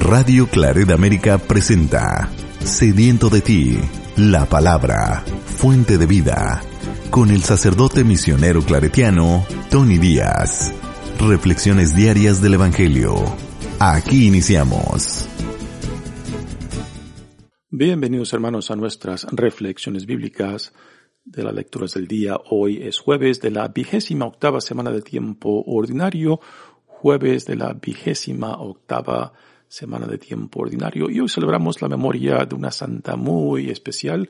Radio Claret América presenta Sediento de ti, la palabra, fuente de vida, con el sacerdote misionero claretiano Tony Díaz. Reflexiones diarias del Evangelio. Aquí iniciamos. Bienvenidos hermanos a nuestras reflexiones bíblicas de las lecturas del día. Hoy es jueves de la vigésima octava semana de tiempo ordinario, jueves de la vigésima octava semana de tiempo ordinario y hoy celebramos la memoria de una santa muy especial,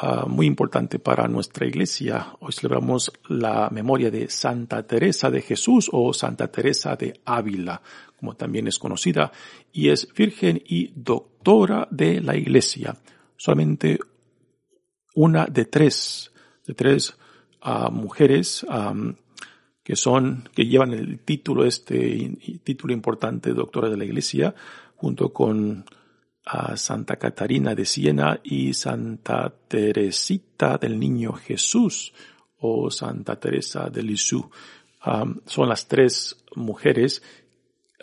uh, muy importante para nuestra iglesia. Hoy celebramos la memoria de Santa Teresa de Jesús o Santa Teresa de Ávila, como también es conocida, y es virgen y doctora de la iglesia. Solamente una de tres, de tres uh, mujeres que son, que llevan el título, este título importante doctora de la iglesia, junto con Santa Catarina de Siena y Santa Teresita del Niño Jesús o Santa Teresa de Lisieux. Um, son las tres mujeres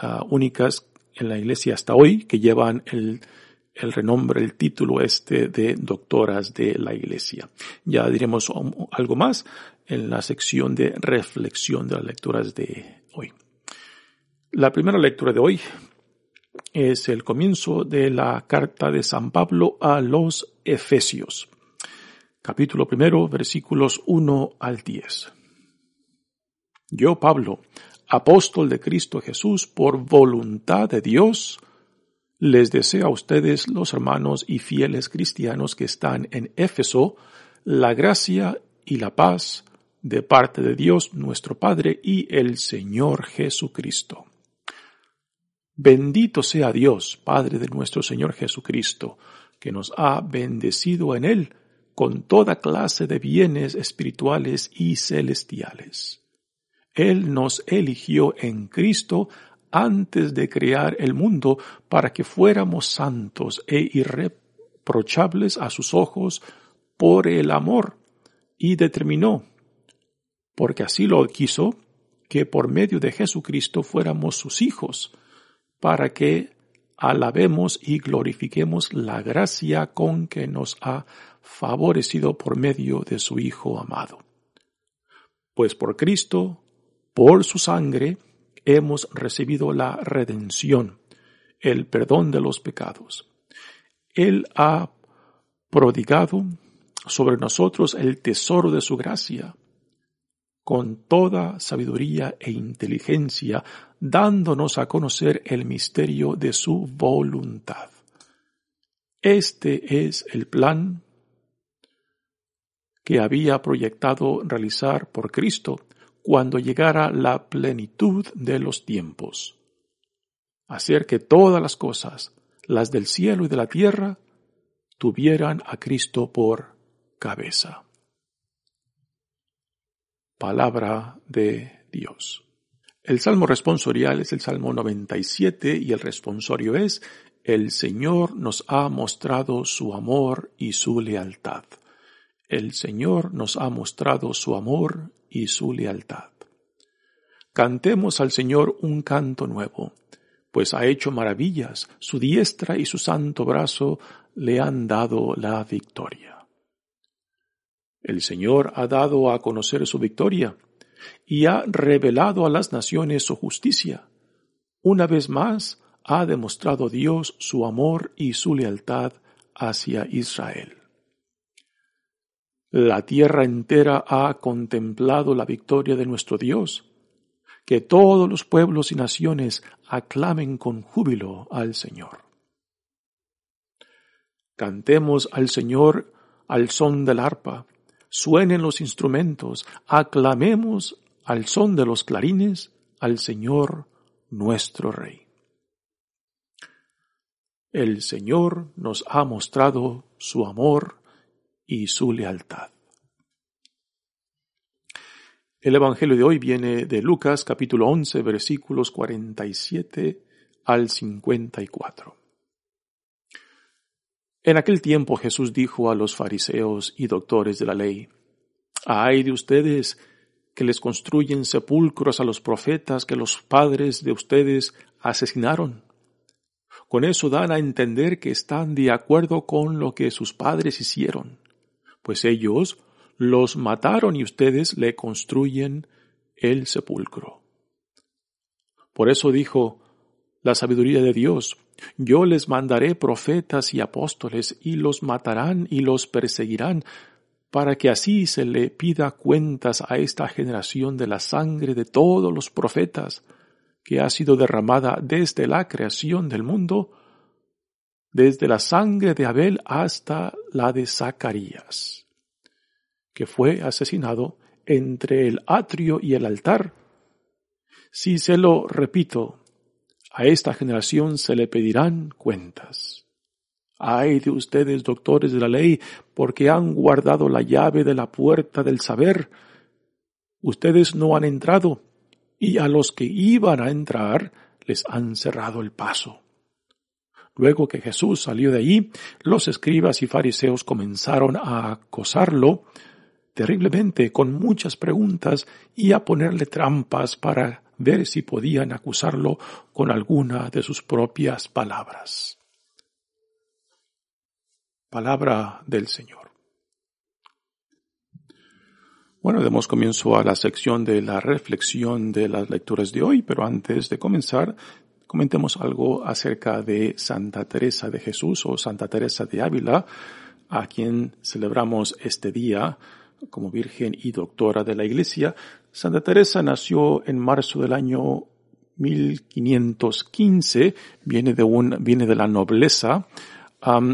uh, únicas en la iglesia hasta hoy que llevan el, el renombre, el título este de doctoras de la iglesia. Ya diremos algo más en la sección de reflexión de las lecturas de hoy. La primera lectura de hoy es el comienzo de la carta de San Pablo a los Efesios. Capítulo primero, versículos 1 al 10. Yo, Pablo, apóstol de Cristo Jesús, por voluntad de Dios, les deseo a ustedes, los hermanos y fieles cristianos que están en Éfeso, la gracia y la paz de parte de Dios nuestro Padre y el Señor Jesucristo. Bendito sea Dios, Padre de nuestro Señor Jesucristo, que nos ha bendecido en Él con toda clase de bienes espirituales y celestiales. Él nos eligió en Cristo antes de crear el mundo para que fuéramos santos e irreprochables a sus ojos por el amor y determinó porque así lo quiso, que por medio de Jesucristo fuéramos sus hijos, para que alabemos y glorifiquemos la gracia con que nos ha favorecido por medio de su Hijo amado. Pues por Cristo, por su sangre, hemos recibido la redención, el perdón de los pecados. Él ha prodigado sobre nosotros el tesoro de su gracia, con toda sabiduría e inteligencia, dándonos a conocer el misterio de su voluntad. Este es el plan que había proyectado realizar por Cristo cuando llegara la plenitud de los tiempos. Hacer que todas las cosas, las del cielo y de la tierra, tuvieran a Cristo por cabeza. Palabra de Dios. El salmo responsorial es el Salmo 97 y el responsorio es El Señor nos ha mostrado su amor y su lealtad. El Señor nos ha mostrado su amor y su lealtad. Cantemos al Señor un canto nuevo, pues ha hecho maravillas, su diestra y su santo brazo le han dado la victoria. El Señor ha dado a conocer su victoria y ha revelado a las naciones su justicia. Una vez más ha demostrado Dios su amor y su lealtad hacia Israel. La tierra entera ha contemplado la victoria de nuestro Dios. Que todos los pueblos y naciones aclamen con júbilo al Señor. Cantemos al Señor al son del arpa suenen los instrumentos, aclamemos al son de los clarines al Señor nuestro Rey. el Señor nos ha mostrado su amor y su lealtad. El Evangelio de hoy viene de Lucas capítulo 11 versículos 47 al 54. En aquel tiempo Jesús dijo a los fariseos y doctores de la ley, Ay de ustedes que les construyen sepulcros a los profetas que los padres de ustedes asesinaron. Con eso dan a entender que están de acuerdo con lo que sus padres hicieron, pues ellos los mataron y ustedes le construyen el sepulcro. Por eso dijo la sabiduría de Dios, yo les mandaré profetas y apóstoles y los matarán y los perseguirán, para que así se le pida cuentas a esta generación de la sangre de todos los profetas, que ha sido derramada desde la creación del mundo, desde la sangre de Abel hasta la de Zacarías que fue asesinado entre el atrio y el altar. Si se lo repito, a esta generación se le pedirán cuentas. Ay de ustedes, doctores de la ley, porque han guardado la llave de la puerta del saber. Ustedes no han entrado, y a los que iban a entrar les han cerrado el paso. Luego que Jesús salió de allí, los escribas y fariseos comenzaron a acosarlo terriblemente con muchas preguntas y a ponerle trampas para ver si podían acusarlo con alguna de sus propias palabras. Palabra del Señor. Bueno, demos comienzo a la sección de la reflexión de las lecturas de hoy, pero antes de comenzar, comentemos algo acerca de Santa Teresa de Jesús o Santa Teresa de Ávila, a quien celebramos este día como virgen y doctora de la Iglesia. Santa Teresa nació en marzo del año 1515, viene de un, viene de la nobleza,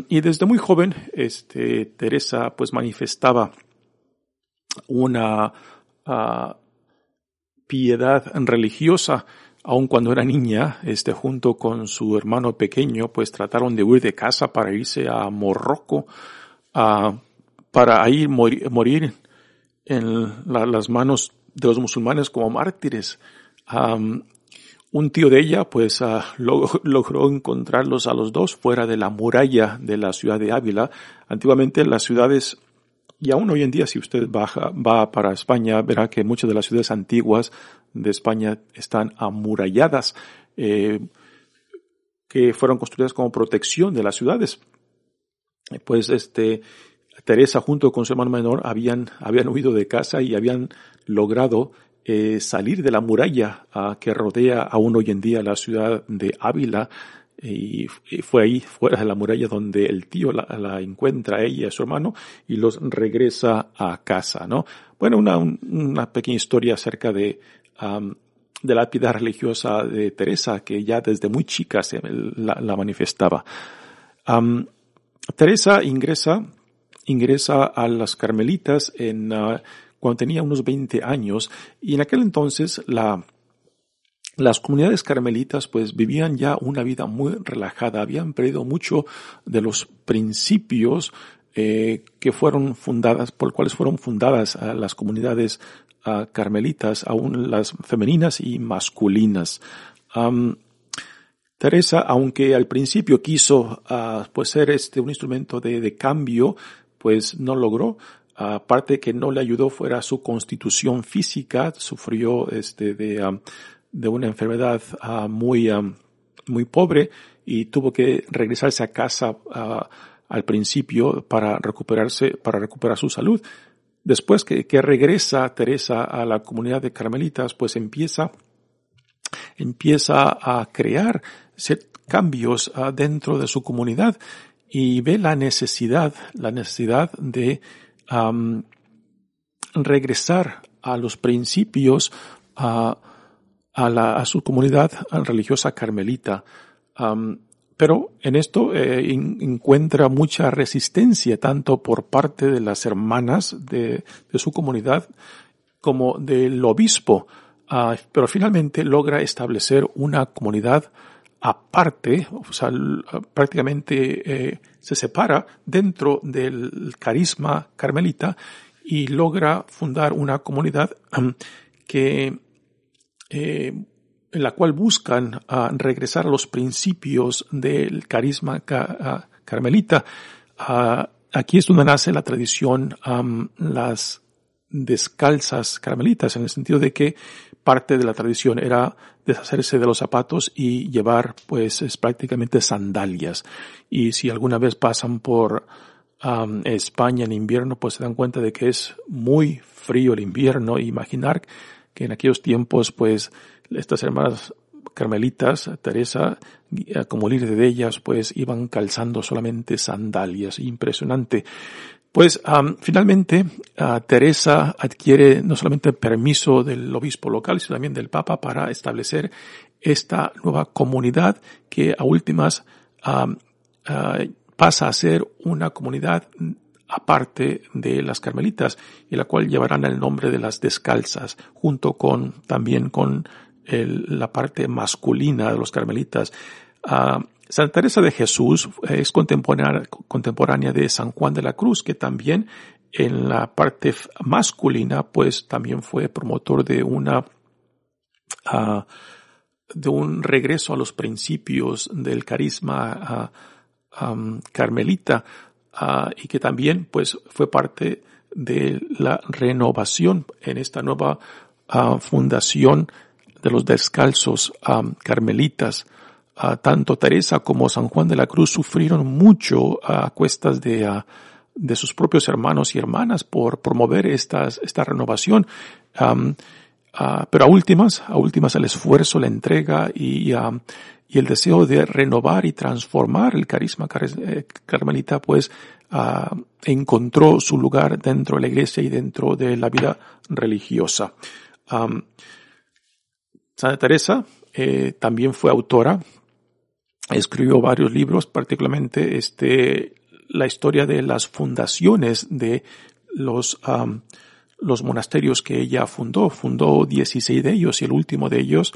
y desde muy joven, este, Teresa pues manifestaba una ah, piedad religiosa, aun cuando era niña, este, junto con su hermano pequeño, pues trataron de huir de casa para irse a Morroco, a para ahí morir, en las manos de los musulmanes como mártires. un tío de ella pues ah, logró encontrarlos a los dos fuera de la muralla de la ciudad de Ávila. Antiguamente las ciudades, y aún hoy en día si usted baja, va para España, verá que muchas de las ciudades antiguas de España están amuralladas, eh, que fueron construidas como protección de las ciudades. Pues este, Teresa junto con su hermano menor habían, habían huido de casa y habían logrado eh, salir de la muralla ah, que rodea aún hoy en día la ciudad de Ávila y, fue ahí fuera de la muralla donde el tío la, encuentra a ella y a su hermano y los regresa a casa, ¿no? Bueno, una, una pequeña historia acerca de, de la piedad religiosa de Teresa que ya desde muy chica se la, manifestaba. Teresa ingresa ingresa a las Carmelitas en, ah, cuando tenía unos 20 años y en aquel entonces la, las comunidades carmelitas pues vivían ya una vida muy relajada, habían perdido mucho de los principios eh, que fueron fundadas, por cuales fueron fundadas ah, las comunidades ah, carmelitas, aún las femeninas y masculinas. Teresa, aunque al principio quiso pues ser este un instrumento de cambio, pues no logró. Aparte que no le ayudó fuera su constitución física, sufrió este de, de una enfermedad muy, muy pobre y tuvo que regresarse a casa al principio para recuperarse, para recuperar su salud. Después que, que regresa Teresa a la comunidad de carmelitas, pues empieza, empieza a crear cambios dentro de su comunidad y ve la necesidad, la necesidad de regresar a los principios a, a, la, a su comunidad religiosa carmelita. pero en esto eh, encuentra mucha resistencia tanto por parte de las hermanas de, de su comunidad como del obispo. Ah, pero finalmente logra establecer una comunidad aparte, o sea, prácticamente eh, se separa dentro del carisma carmelita y logra fundar una comunidad que eh, en la cual buscan regresar a los principios del carisma ca carmelita. Aquí es donde nace la tradición, las descalzas carmelitas, en el sentido de que parte de la tradición era deshacerse de los zapatos y llevar, pues, es prácticamente sandalias. Y si alguna vez pasan por um, España en invierno, pues se dan cuenta de que es muy frío el invierno. Imaginar que en aquellos tiempos, pues, estas hermanas carmelitas, Teresa, como líder de ellas, pues iban calzando solamente sandalias. Impresionante. Pues finalmente Teresa adquiere no solamente permiso del obispo local, sino también del Papa para establecer esta nueva comunidad que a últimas pasa a ser una comunidad aparte de las carmelitas y la cual llevarán el nombre de las descalzas junto con también con la parte masculina de los carmelitas. Santa Teresa de Jesús es contemporánea, de San Juan de la Cruz, que también en la parte masculina, pues también fue promotor de una, ah, de un regreso a los principios del carisma uh, carmelita, uh, y que también, pues, fue parte de la renovación en esta nueva fundación de los descalzos carmelitas tanto Teresa como San Juan de la Cruz sufrieron mucho a cuestas de, de sus propios hermanos y hermanas por promover estas, esta renovación. pero a últimas, a últimas el esfuerzo, la entrega y, y el deseo de renovar y transformar el carisma eh, carmelita, pues encontró su lugar dentro de la iglesia y dentro de la vida religiosa. Santa Teresa eh, también fue autora escribió varios libros, particularmente este, la historia de las fundaciones de los, los monasterios que ella fundó. Fundó 16 de ellos y el último de ellos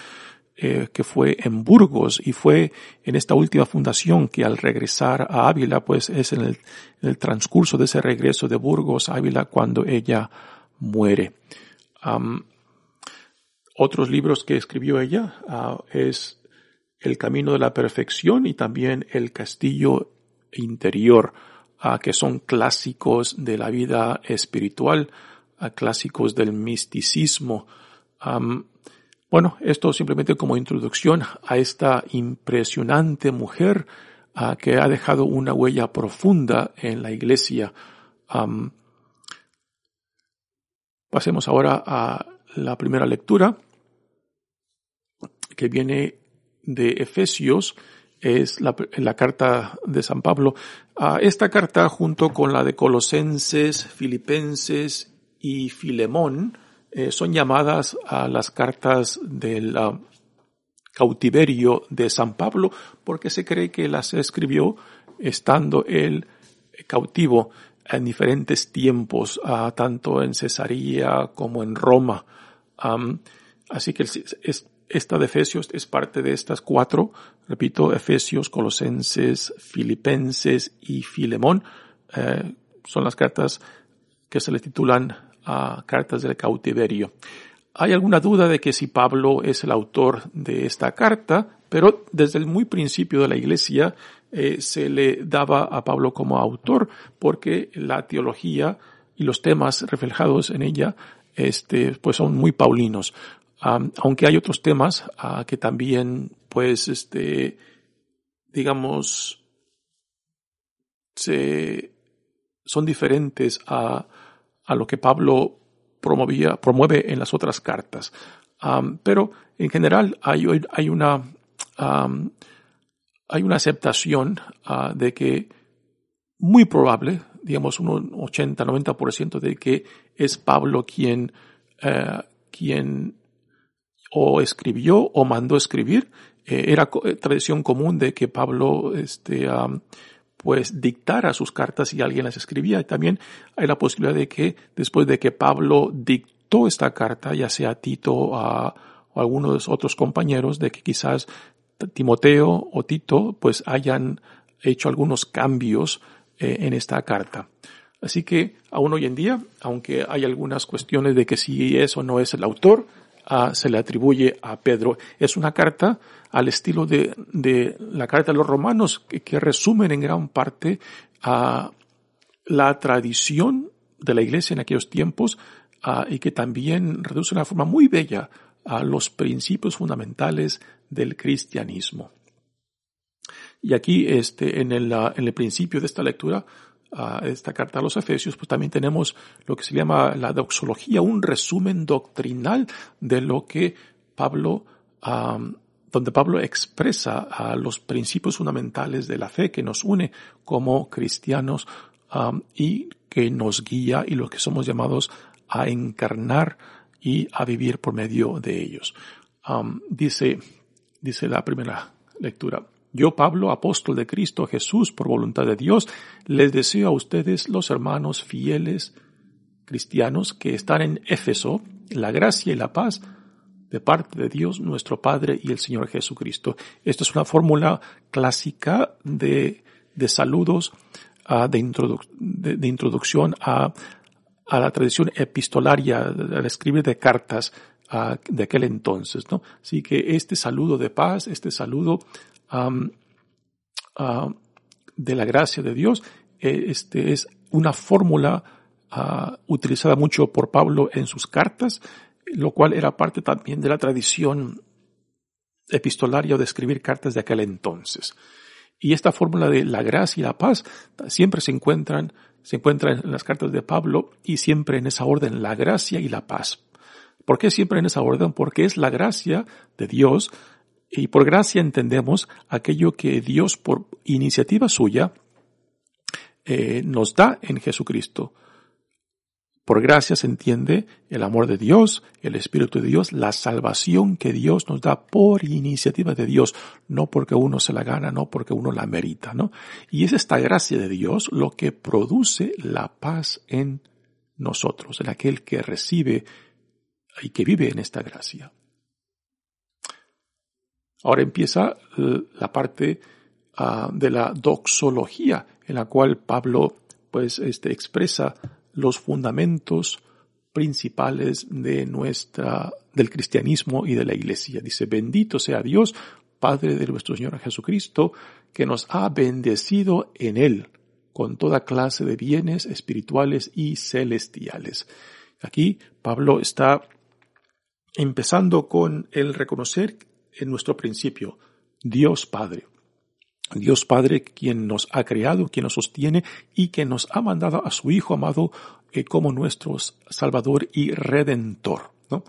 eh, que fue en Burgos y fue en esta última fundación que al regresar a Ávila, pues es en el, transcurso de ese regreso de Burgos a Ávila cuando ella muere. otros libros que escribió ella uh, es el camino de la perfección y también el castillo interior, uh, que son clásicos de la vida espiritual, uh, clásicos del misticismo. Bueno, esto simplemente como introducción a esta impresionante mujer uh, que ha dejado una huella profunda en la iglesia. Pasemos ahora a la primera lectura que viene de Efesios es la, carta de San Pablo. esta carta, junto con la de Colosenses, Filipenses y Filemón, eh, son llamadas a las cartas del cautiverio de San Pablo, porque se cree que las escribió estando él cautivo en diferentes tiempos, tanto en Cesarea como en Roma. así que es, esta de Efesios es parte de estas cuatro, repito, Efesios, Colosenses, Filipenses y Filemón. Eh, son las cartas que se le titulan cartas del cautiverio. Hay alguna duda de que si Pablo es el autor de esta carta, pero desde el muy principio de la iglesia eh, se le daba a Pablo como autor porque la teología y los temas reflejados en ella este, pues son muy paulinos aunque hay otros temas uh, que también, pues, este, digamos, se, son diferentes a, a lo que Pablo promovía, promueve en las otras cartas. Pero en general hay, hay una, hay una aceptación uh, de que muy probable, digamos un 80-90% de que es Pablo quien, uh, quien o escribió o mandó escribir. Eh, era eh, tradición común de que Pablo, este, pues dictara sus cartas y alguien las escribía. También hay la posibilidad de que después de que Pablo dictó esta carta, ya sea Tito o algunos otros compañeros, de que quizás Timoteo o Tito pues hayan hecho algunos cambios eh, en esta carta. Así que aún hoy en día, aunque hay algunas cuestiones de que si es o no es el autor, se le atribuye a Pedro. Es una carta al estilo de, de la carta de los romanos que, resumen en gran parte a la tradición de la iglesia en aquellos tiempos y que también reduce de una forma muy bella a los principios fundamentales del cristianismo. Y aquí, este, en el, en el principio de esta lectura, esta carta a los Efesios, pues también tenemos lo que se llama la doxología, un resumen doctrinal de lo que Pablo, donde Pablo expresa a los principios fundamentales de la fe que nos une como cristianos y que nos guía y lo que somos llamados a encarnar y a vivir por medio de ellos. dice, dice la primera lectura. Yo, Pablo, apóstol de Cristo Jesús, por voluntad de Dios, les deseo a ustedes, los hermanos fieles cristianos que están en Éfeso, la gracia y la paz de parte de Dios nuestro Padre y el Señor Jesucristo. Esto es una fórmula clásica de, de saludos, uh, de, de, introducción a, a, la tradición epistolaria, al escribir de cartas uh, de aquel entonces, ¿no? Así que este saludo de paz, este saludo de la gracia de Dios, eh, este es una fórmula ah, utilizada mucho por Pablo en sus cartas, lo cual era parte también de la tradición epistolaria de escribir cartas de aquel entonces. Y esta fórmula de la gracia y la paz siempre se encuentran, se encuentran en las cartas de Pablo y siempre en esa orden, la gracia y la paz. ¿Por qué siempre en esa orden? Porque es la gracia de Dios y por gracia entendemos aquello que Dios por iniciativa suya eh, nos da en Jesucristo. Por gracia se entiende el amor de Dios, el Espíritu de Dios, la salvación que Dios nos da por iniciativa de Dios, no porque uno se la gana, no porque uno la merita, ¿no? Y es esta gracia de Dios lo que produce la paz en nosotros, en aquel que recibe y que vive en esta gracia. Ahora empieza eh, la parte ah, de la doxología, en la cual Pablo pues este, expresa los fundamentos principales de nuestra, del cristianismo y de la iglesia. Dice, bendito sea Dios, Padre de nuestro Señor Jesucristo, que nos ha bendecido en Él con toda clase de bienes espirituales y celestiales. Aquí Pablo está empezando con el reconocer en nuestro principio, Dios Padre. Dios Padre quien nos ha creado, quien nos sostiene y que nos ha mandado a su Hijo amado eh, como nuestro Salvador y Redentor. ¿no?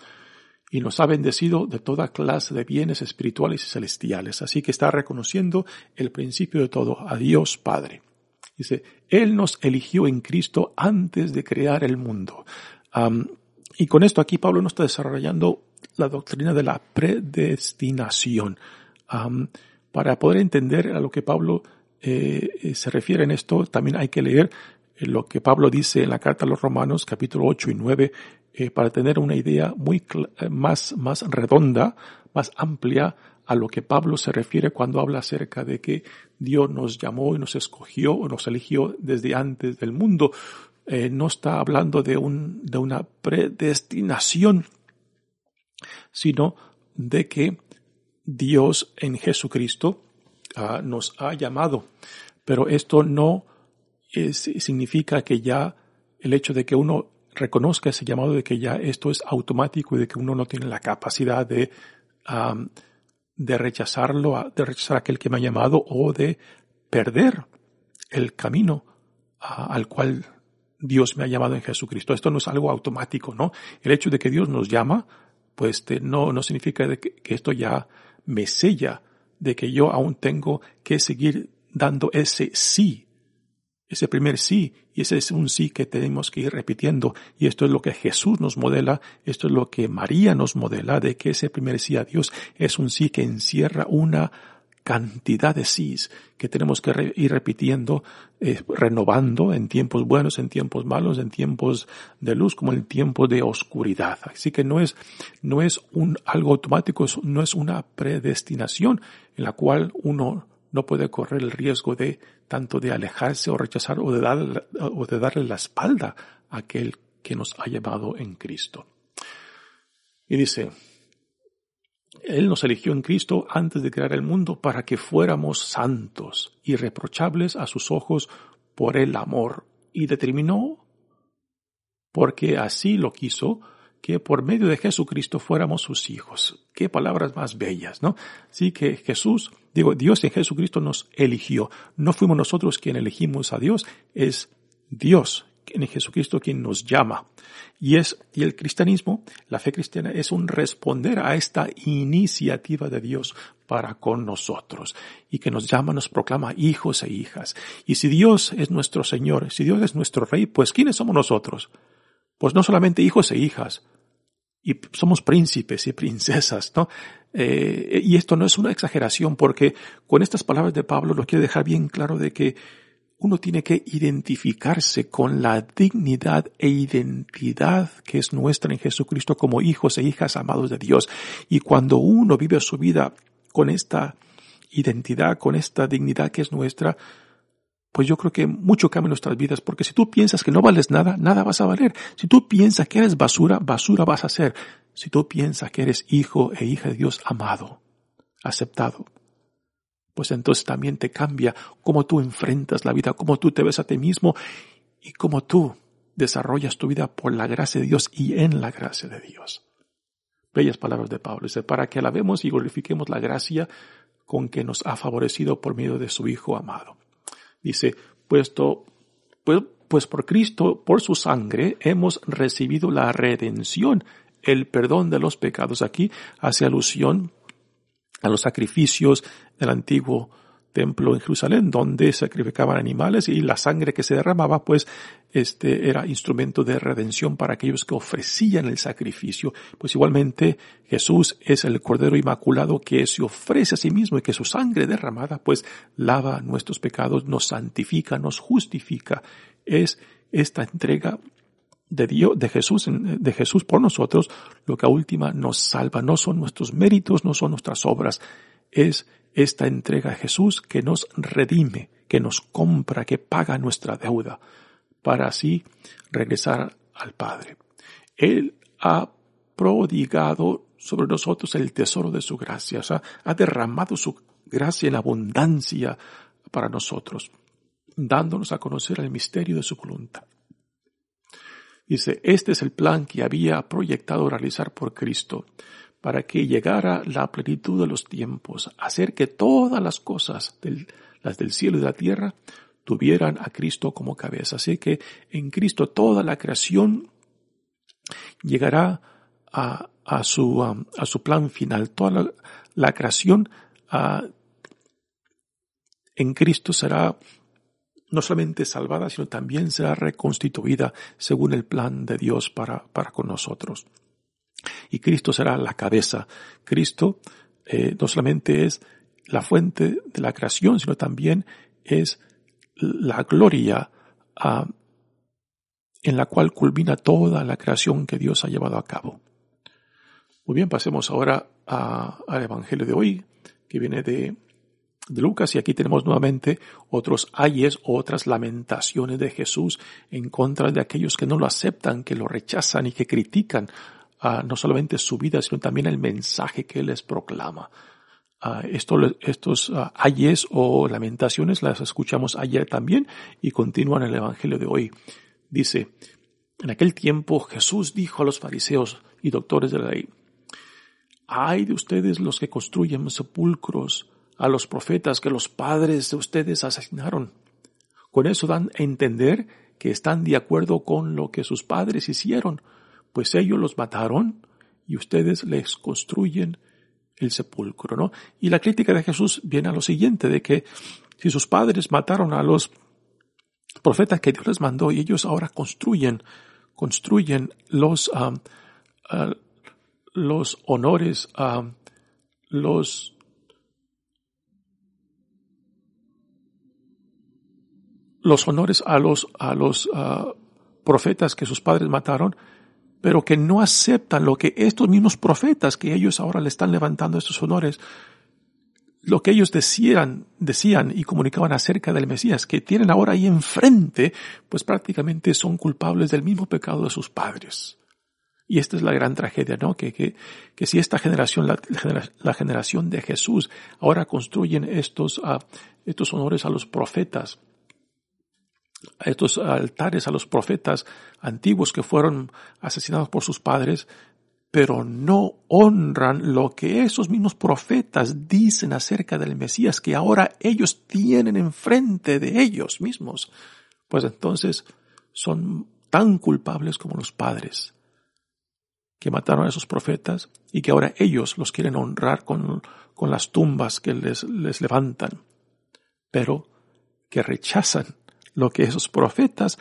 Y nos ha bendecido de toda clase de bienes espirituales y celestiales. Así que está reconociendo el principio de todo, a Dios Padre. Dice, Él nos eligió en Cristo antes de crear el mundo. y con esto aquí Pablo no está desarrollando la doctrina de la predestinación. para poder entender a lo que Pablo eh, eh, se refiere en esto, también hay que leer eh, lo que Pablo dice en la carta a los Romanos, capítulo 8 y 9, para tener una idea muy más, más redonda, más amplia a lo que Pablo se refiere cuando habla acerca de que Dios nos llamó y nos escogió o nos eligió desde antes del mundo. no está hablando de, un, de una predestinación sino de que Dios en Jesucristo ah, nos ha llamado. Pero esto no significa que ya el hecho de que uno reconozca ese llamado, de que ya esto es automático y de que uno no tiene la capacidad de, de rechazarlo, de rechazar a aquel que me ha llamado o de perder el camino al cual Dios me ha llamado en Jesucristo. Esto no es algo automático, ¿no? El hecho de que Dios nos llama pues este, no, no significa que, esto ya me sella de que yo aún tengo que seguir dando ese sí, ese primer sí, y ese es un sí que tenemos que ir repitiendo, y esto es lo que Jesús nos modela, esto es lo que María nos modela, de que ese primer sí a Dios es un sí que encierra una cantidad de sís que tenemos que ir repitiendo, eh, renovando en tiempos buenos, en tiempos malos, en tiempos de luz, como en tiempos de oscuridad. Así que no es, no es un algo automático, no es una predestinación en la cual uno no puede correr el riesgo de tanto de alejarse o rechazar o de, dar, o de darle la espalda a aquel que nos ha llevado en Cristo. Y dice, Él nos eligió en Cristo antes de crear el mundo para que fuéramos santos, irreprochables a sus ojos por el amor, y determinó, porque así lo quiso, que por medio de Jesucristo fuéramos sus hijos. Qué palabras más bellas, ¿no? Sí que Jesús, digo, Dios en Jesucristo nos eligió. No fuimos nosotros quien elegimos a Dios, es Dios en Jesucristo quien nos llama. Y es, y el cristianismo, la fe cristiana es un responder a esta iniciativa de Dios para con nosotros y que nos llama, nos proclama hijos e hijas. Y si Dios es nuestro Señor, si Dios es nuestro Rey, pues ¿quiénes somos nosotros? Pues no solamente hijos e hijas, y somos príncipes y princesas, ¿no? Eh, y esto no es una exageración porque con estas palabras de Pablo lo quiere dejar bien claro de que uno tiene que identificarse con la dignidad e identidad que es nuestra en Jesucristo como hijos e hijas amados de Dios. Y cuando uno vive su vida con esta identidad, con esta dignidad que es nuestra, pues yo creo que mucho cambia nuestras vidas, porque si tú piensas que no vales nada, nada vas a valer. Si tú piensas que eres basura, basura vas a ser. Si tú piensas que eres hijo e hija de Dios amado, aceptado, pues entonces también te cambia cómo tú enfrentas la vida, cómo tú te ves a ti mismo y cómo tú desarrollas tu vida por la gracia de Dios y en la gracia de Dios. Bellas palabras de Pablo. Dice, para que alabemos y glorifiquemos la gracia con que nos ha favorecido por medio de su Hijo amado. Dice, puesto, pues, pues por Cristo, por su sangre, hemos recibido la redención, el perdón de los pecados. Aquí hace alusión a los sacrificios del antiguo templo en Jerusalén, donde sacrificaban animales y la sangre que se derramaba, pues, este era instrumento de redención para aquellos que ofrecían el sacrificio. Pues igualmente Jesús es el Cordero Inmaculado que se ofrece a sí mismo y que su sangre derramada, pues, lava nuestros pecados, nos santifica, nos justifica. Es esta entrega de Dios, de Jesús, de Jesús por nosotros, lo que a última nos salva. No son nuestros méritos, no son nuestras obras. Es esta entrega a Jesús que nos redime, que nos compra, que paga nuestra deuda, para así regresar al Padre. Él ha prodigado sobre nosotros el tesoro de su gracia, o sea, ha derramado su gracia en abundancia para nosotros, dándonos a conocer el misterio de su voluntad. Dice, este es el plan que había proyectado realizar por Cristo, para que llegara la plenitud de los tiempos, hacer que todas las cosas, las del cielo y de la tierra, tuvieran a Cristo como cabeza. Así que en Cristo toda la creación llegará a, su, um, a su plan final. Toda la, creación uh, en Cristo será no solamente salvada, sino también será reconstituida según el plan de Dios para, para con nosotros. Y Cristo será la cabeza. Cristo eh, no solamente es la fuente de la creación, sino también es la gloria ah, en la cual culmina toda la creación que Dios ha llevado a cabo. Muy bien, pasemos ahora al Evangelio de hoy, que viene de de Lucas y aquí tenemos nuevamente otros ayes otras lamentaciones de Jesús en contra de aquellos que no lo aceptan, que lo rechazan y que critican no solamente su vida, sino también el mensaje que les proclama. Esto, estos ayes o lamentaciones las escuchamos ayer también y continúan el Evangelio de hoy. Dice, en aquel tiempo Jesús dijo a los fariseos y doctores de la ley, hay de ustedes los que construyen sepulcros a los profetas que los padres de ustedes asesinaron. Con eso dan a entender que están de acuerdo con lo que sus padres hicieron, pues ellos los mataron y ustedes les construyen el sepulcro, ¿no? Y la crítica de Jesús viene a lo siguiente, de que si sus padres mataron a los profetas que Dios les mandó y ellos ahora construyen, construyen los, ah, los honores, los, los honores a los, a los ah, profetas que sus padres mataron, pero que no aceptan lo que estos mismos profetas que ellos ahora le están levantando estos honores, lo que ellos decían, decían y comunicaban acerca del Mesías, que tienen ahora ahí enfrente, pues prácticamente son culpables del mismo pecado de sus padres. Y esta es la gran tragedia, ¿no? Que, que, que si esta generación, la, la, generación de Jesús, ahora construyen estos, uh, estos honores a los profetas, a estos altares a los profetas antiguos que fueron asesinados por sus padres, pero no honran lo que esos mismos profetas dicen acerca del Mesías que ahora ellos tienen enfrente de ellos mismos, pues entonces son tan culpables como los padres que mataron a esos profetas y que ahora ellos los quieren honrar con, con las tumbas que les, les levantan, pero que rechazan lo que esos profetas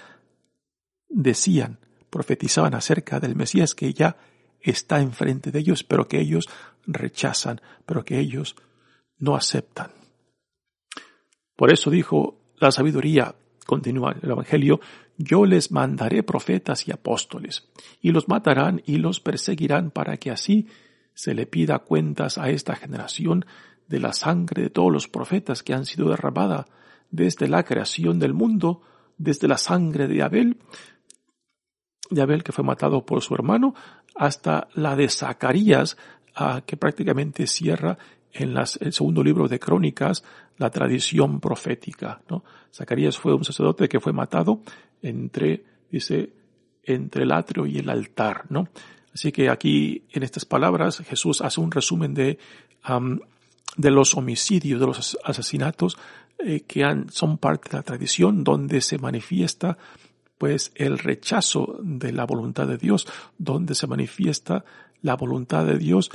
decían, profetizaban acerca del Mesías que ya está enfrente de ellos, pero que ellos rechazan, pero que ellos no aceptan. Por eso dijo la sabiduría, continúa el Evangelio, yo les mandaré profetas y apóstoles, y los matarán y los perseguirán para que así se le pida cuentas a esta generación de la sangre de todos los profetas que han sido derramada desde la creación del mundo, desde la sangre de Abel, de Abel que fue matado por su hermano, hasta la de Zacarías, que prácticamente cierra en el segundo libro de Crónicas la tradición profética. ¿no? Zacarías fue un sacerdote que fue matado entre, dice, entre el atrio y el altar. ¿no? Así que aquí, en estas palabras, Jesús hace un resumen de, de los homicidios, de los asesinatos eh, que han, son parte de la tradición donde se manifiesta pues el rechazo de la voluntad de Dios, donde se manifiesta la voluntad de Dios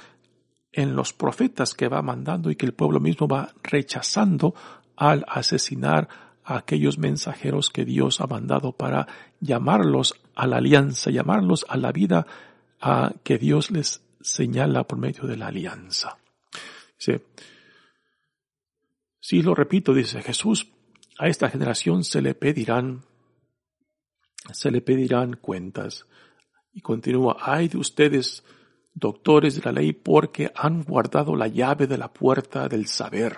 en los profetas que va mandando y que el pueblo mismo va rechazando al asesinar a aquellos mensajeros que Dios ha mandado para llamarlos a la alianza, llamarlos a la vida a que Dios les señala por medio de la alianza. Sí, sí lo repito, dice Jesús, a esta generación se le pedirán se le pedirán cuentas. Y continúa, ay de ustedes, doctores de la ley, porque han guardado la llave de la puerta del saber.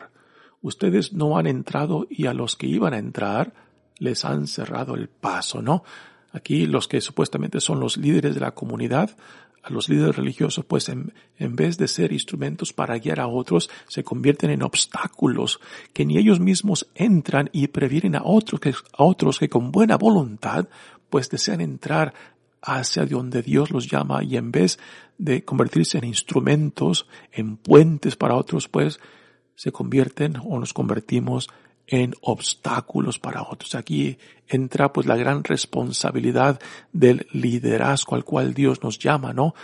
Ustedes no han entrado y a los que iban a entrar les han cerrado el paso, ¿no? Aquí los que supuestamente son los líderes de la comunidad, a los líderes religiosos, pues en, en, vez de ser instrumentos para guiar a otros, se convierten en obstáculos que ni ellos mismos entran y previenen a otros que, a otros que con buena voluntad pues desean entrar hacia donde Dios los llama y en vez de convertirse en instrumentos, en puentes para otros, pues se convierten o nos convertimos en obstáculos para otros. Aquí entra pues la gran responsabilidad del liderazgo al cual Dios nos llama, ¿no?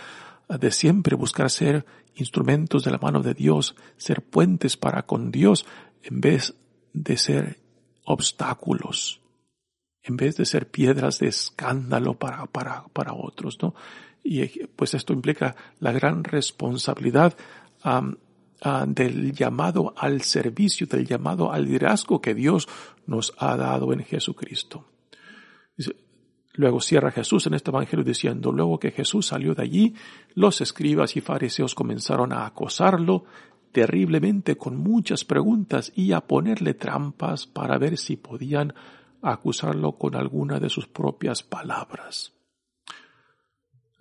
De siempre buscar ser instrumentos de la mano de Dios, ser puentes para con Dios en vez de ser obstáculos en vez de ser piedras de escándalo para, para, para otros, ¿no? Y pues esto implica la gran responsabilidad del llamado al servicio, del llamado al liderazgo que Dios nos ha dado en Jesucristo. Luego cierra Jesús en este evangelio diciendo, luego que Jesús salió de allí, los escribas y fariseos comenzaron a acosarlo terriblemente con muchas preguntas y a ponerle trampas para ver si podían acusarlo con alguna de sus propias palabras.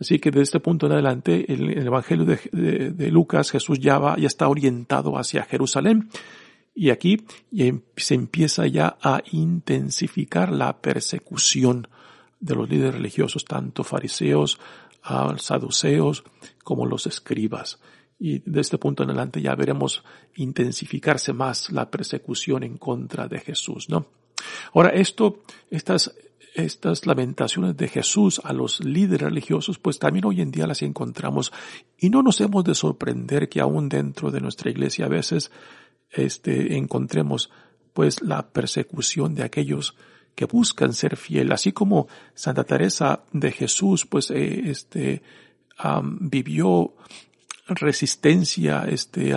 Así que desde este punto en adelante, el, el Evangelio de, Lucas, Jesús ya va, ya está orientado hacia Jerusalén. Y aquí em, se empieza ya a intensificar la persecución de los líderes religiosos, tanto fariseos, saduceos, como los escribas. Y desde este punto en adelante ya veremos intensificarse más la persecución en contra de Jesús, ¿no? Ahora, esto, estas, estas lamentaciones de Jesús a los líderes religiosos, pues también hoy en día las encontramos. Y no nos hemos de sorprender que aún dentro de nuestra iglesia a veces, este, encontremos pues la persecución de aquellos que buscan ser fiel, así como Santa Teresa de Jesús, pues, eh, este, vivió resistencia, este,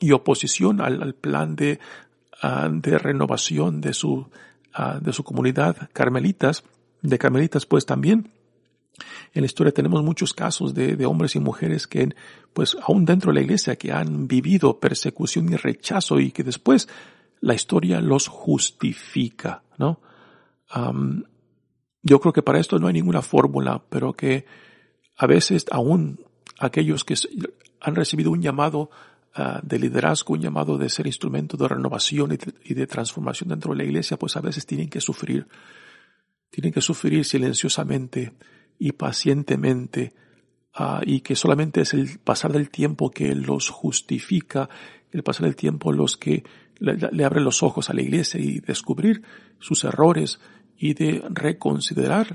y oposición al, al plan de, de renovación de su ah, de su comunidad carmelitas, de carmelitas pues también. En la historia tenemos muchos casos de, de, hombres y mujeres que, pues, aún dentro de la iglesia, que han vivido persecución y rechazo y que después la historia los justifica, ¿no? yo creo que para esto no hay ninguna fórmula, pero que a veces aún aquellos que han recibido un llamado uh, de liderazgo, un llamado de ser instrumento de renovación y de, transformación dentro de la iglesia, pues a veces tienen que sufrir. Tienen que sufrir silenciosamente y pacientemente uh, y que solamente es el pasar del tiempo que los justifica, el pasar del tiempo los que le, le abre los ojos a la iglesia y descubrir sus errores y de reconsiderar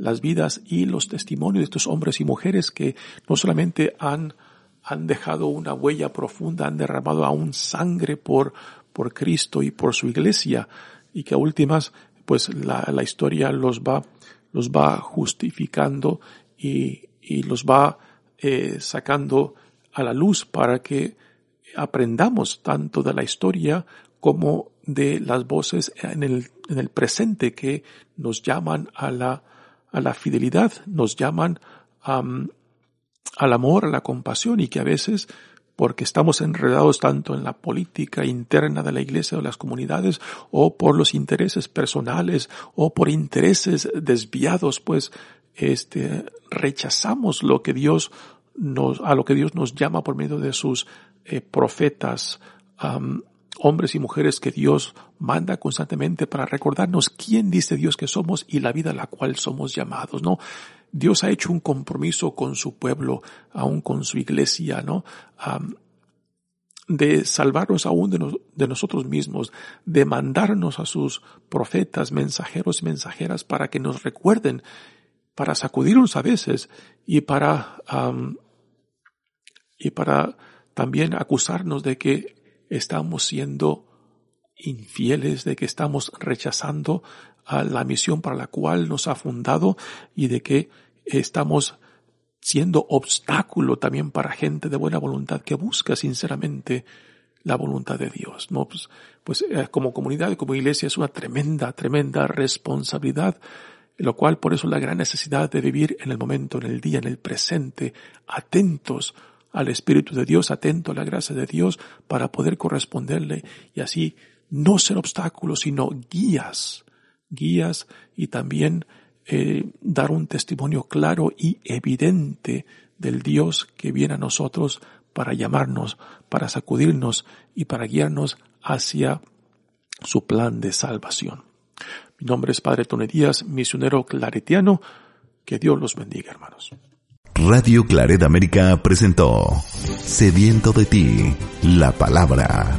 las vidas y los testimonios de estos hombres y mujeres que no solamente han, han dejado una huella profunda, han derramado aún sangre por, por Cristo y por su iglesia, y que a últimas, pues la, la historia los va, los va justificando y, y los va eh, sacando a la luz para que aprendamos tanto de la historia como de las voces en el, en el presente que nos llaman a la, a la fidelidad, nos llaman al amor, a la compasión y que a veces porque estamos enredados tanto en la política interna de la iglesia o las comunidades o por los intereses personales o por intereses desviados, pues este rechazamos lo que Dios nos a lo que Dios nos llama por medio de sus eh, profetas hombres y mujeres que Dios manda constantemente para recordarnos quién dice Dios que somos y la vida a la cual somos llamados, ¿no? Dios ha hecho un compromiso con su pueblo, aún con su iglesia, ¿no? De salvarnos aún de, nosotros mismos, de mandarnos a sus profetas, mensajeros y mensajeras para que nos recuerden, para sacudirnos a veces y para, y para también acusarnos de que estamos siendo infieles, de que estamos rechazando a la misión para la cual nos ha fundado y de que estamos siendo obstáculo también para gente de buena voluntad que busca sinceramente la voluntad de Dios. ¿no? Pues, pues eh, como comunidad y como iglesia es una tremenda, tremenda responsabilidad, lo cual por eso la gran necesidad de vivir en el momento, en el día, en el presente, atentos al Espíritu de Dios, atento a la gracia de Dios para poder corresponderle y así no ser obstáculos, sino guías, guías y también eh, dar un testimonio claro y evidente del Dios que viene a nosotros para llamarnos, para sacudirnos y para guiarnos hacia su plan de salvación. Mi nombre es Padre Tone Díaz, misionero claretiano. Que Dios los bendiga, hermanos. Radio Claret América presentó Sediento de ti, la palabra.